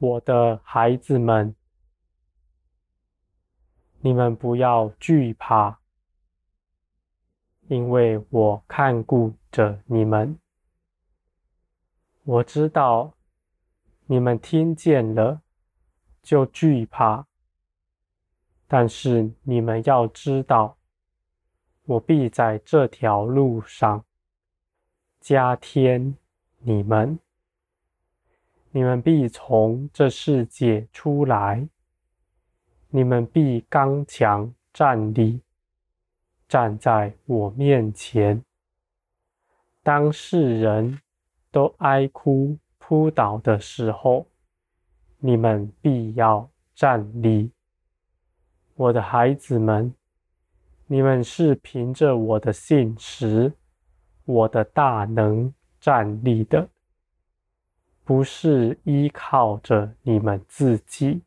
我的孩子们，你们不要惧怕，因为我看顾着你们。我知道你们听见了就惧怕，但是你们要知道，我必在这条路上加添你们。你们必从这世界出来，你们必刚强站立，站在我面前。当世人都哀哭扑倒的时候，你们必要站立。我的孩子们，你们是凭着我的信实，我的大能站立的。不是依靠着你们自己，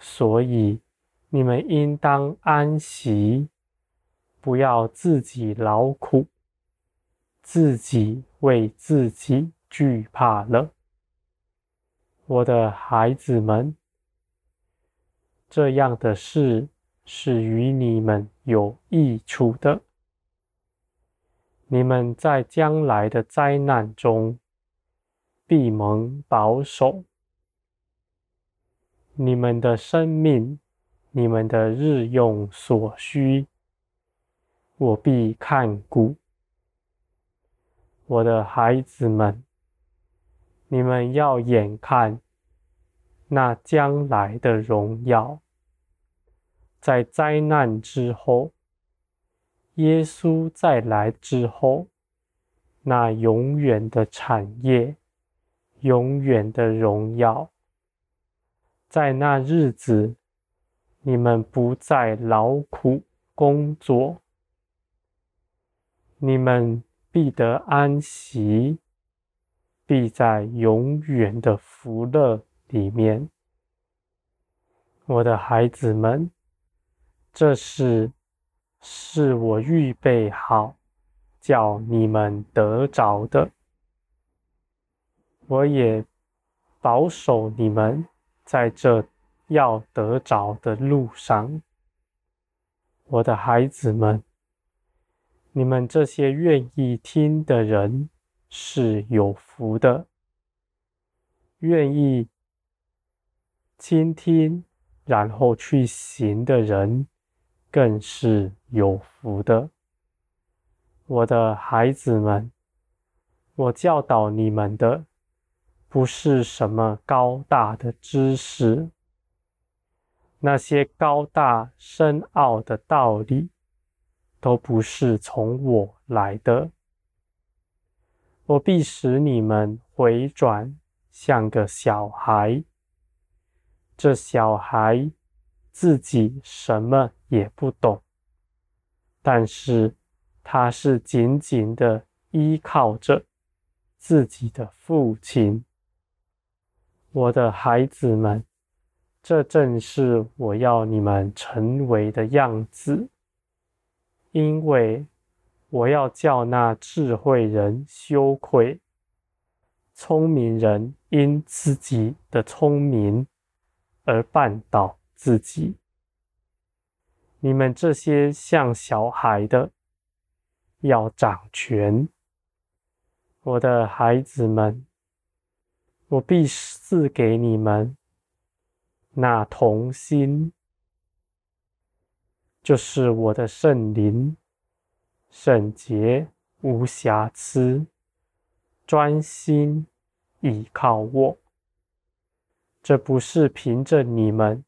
所以你们应当安息，不要自己劳苦，自己为自己惧怕了。我的孩子们，这样的事是与你们有益处的。你们在将来的灾难中，必蒙保守，你们的生命，你们的日用所需，我必看顾。我的孩子们，你们要眼看那将来的荣耀，在灾难之后，耶稣再来之后，那永远的产业。永远的荣耀，在那日子，你们不再劳苦工作，你们必得安息，必在永远的福乐里面。我的孩子们，这事是我预备好，叫你们得着的。我也保守你们在这要得着的路上，我的孩子们，你们这些愿意听的人是有福的，愿意倾听然后去行的人更是有福的。我的孩子们，我教导你们的。不是什么高大的知识，那些高大深奥的道理，都不是从我来的。我必使你们回转，像个小孩。这小孩自己什么也不懂，但是他是紧紧的依靠着自己的父亲。我的孩子们，这正是我要你们成为的样子，因为我要叫那智慧人羞愧，聪明人因自己的聪明而绊倒自己。你们这些像小孩的，要掌权。我的孩子们。我必赐给你们那童心，就是我的圣灵，圣洁无瑕疵，专心倚靠我。这不是凭着你们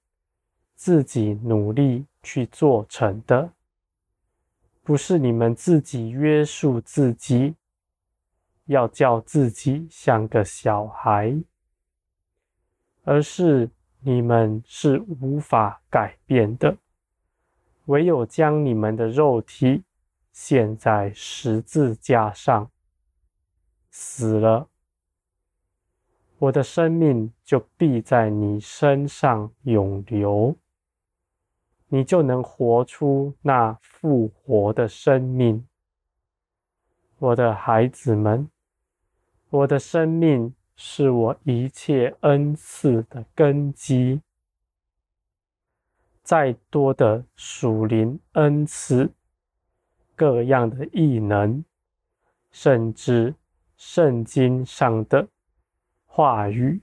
自己努力去做成的，不是你们自己约束自己。要叫自己像个小孩，而是你们是无法改变的，唯有将你们的肉体献在十字架上，死了，我的生命就必在你身上永留，你就能活出那复活的生命。我的孩子们，我的生命是我一切恩赐的根基。再多的属灵恩赐，各样的异能，甚至圣经上的话语，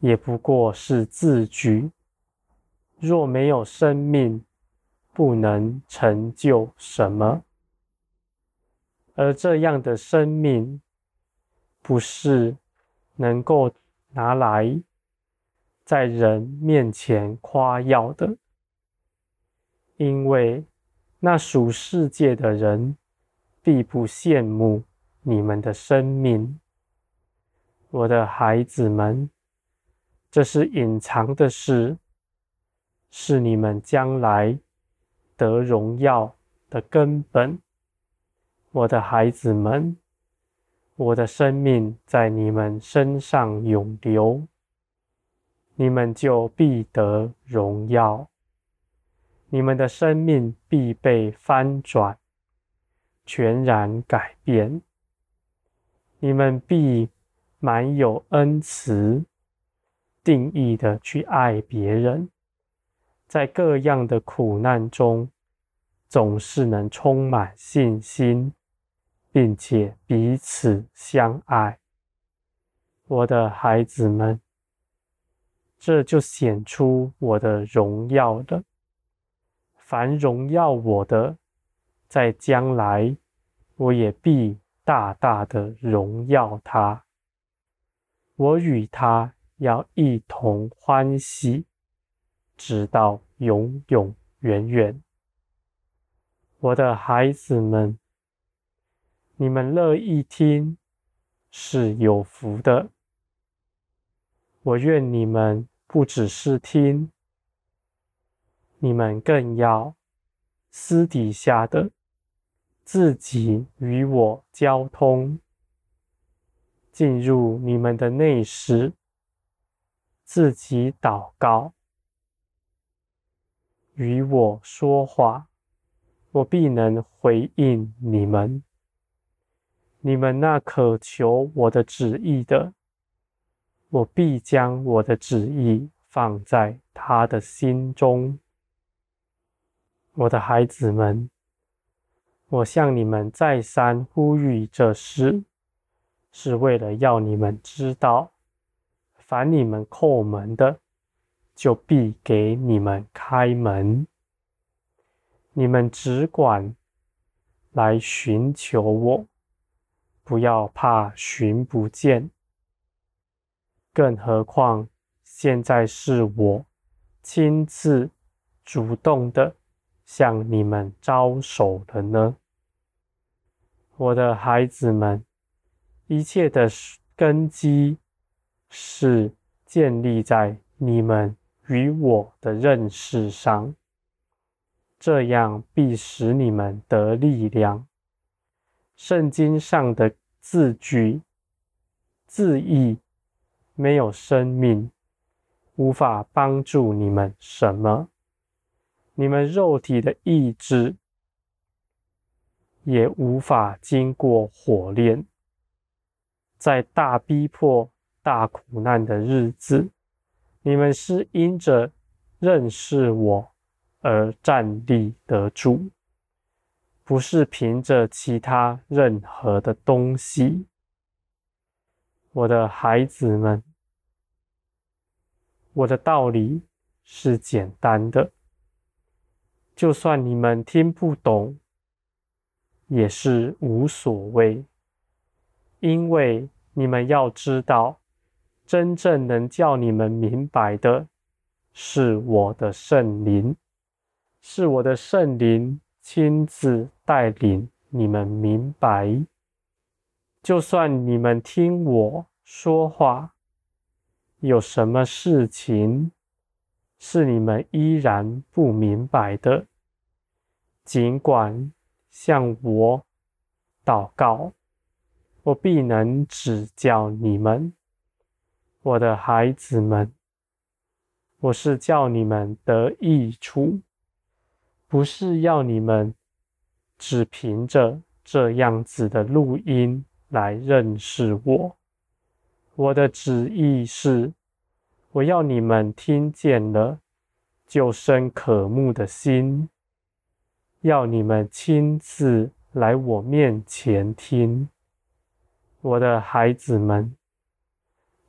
也不过是字句。若没有生命，不能成就什么。而这样的生命，不是能够拿来在人面前夸耀的，因为那属世界的人必不羡慕你们的生命。我的孩子们，这是隐藏的事，是你们将来得荣耀的根本。我的孩子们，我的生命在你们身上涌流，你们就必得荣耀。你们的生命必被翻转，全然改变。你们必满有恩慈，定义的去爱别人，在各样的苦难中，总是能充满信心。并且彼此相爱，我的孩子们，这就显出我的荣耀了。凡荣耀我的，在将来我也必大大的荣耀他。我与他要一同欢喜，直到永永远远。我的孩子们。你们乐意听，是有福的。我愿你们不只是听，你们更要私底下的自己与我交通，进入你们的内室，自己祷告，与我说话，我必能回应你们。你们那渴求我的旨意的，我必将我的旨意放在他的心中。我的孩子们，我向你们再三呼吁这事，是为了要你们知道，凡你们叩门的，就必给你们开门。你们只管来寻求我。不要怕寻不见，更何况现在是我亲自主动的向你们招手的呢。我的孩子们，一切的根基是建立在你们与我的认识上，这样必使你们得力量。圣经上的字句、字义没有生命，无法帮助你们什么。你们肉体的意志也无法经过火炼。在大逼迫、大苦难的日子，你们是因着认识我而站立得住。不是凭着其他任何的东西，我的孩子们，我的道理是简单的，就算你们听不懂，也是无所谓，因为你们要知道，真正能叫你们明白的，是我的圣灵，是我的圣灵。亲自带领你们明白，就算你们听我说话，有什么事情是你们依然不明白的，尽管向我祷告，我必能指教你们，我的孩子们。我是叫你们得益处。不是要你们只凭着这样子的录音来认识我，我的旨意是，我要你们听见了，就生渴慕的心，要你们亲自来我面前听。我的孩子们，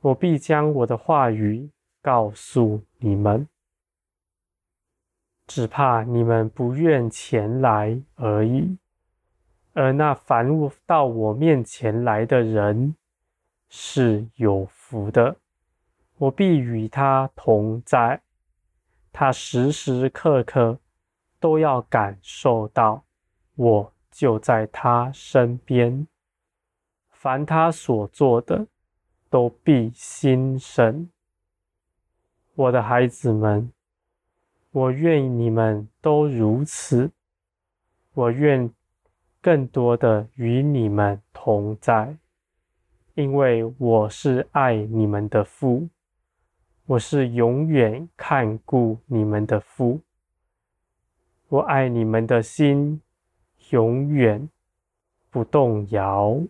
我必将我的话语告诉你们，只怕你们不愿前来而已。而那凡到我面前来的人是有福的，我必与他同在，他时时刻刻都要感受到我就在他身边。凡他所做的，都必心神。我的孩子们，我愿你们都如此，我愿。更多的与你们同在，因为我是爱你们的父，我是永远看顾你们的父，我爱你们的心永远不动摇。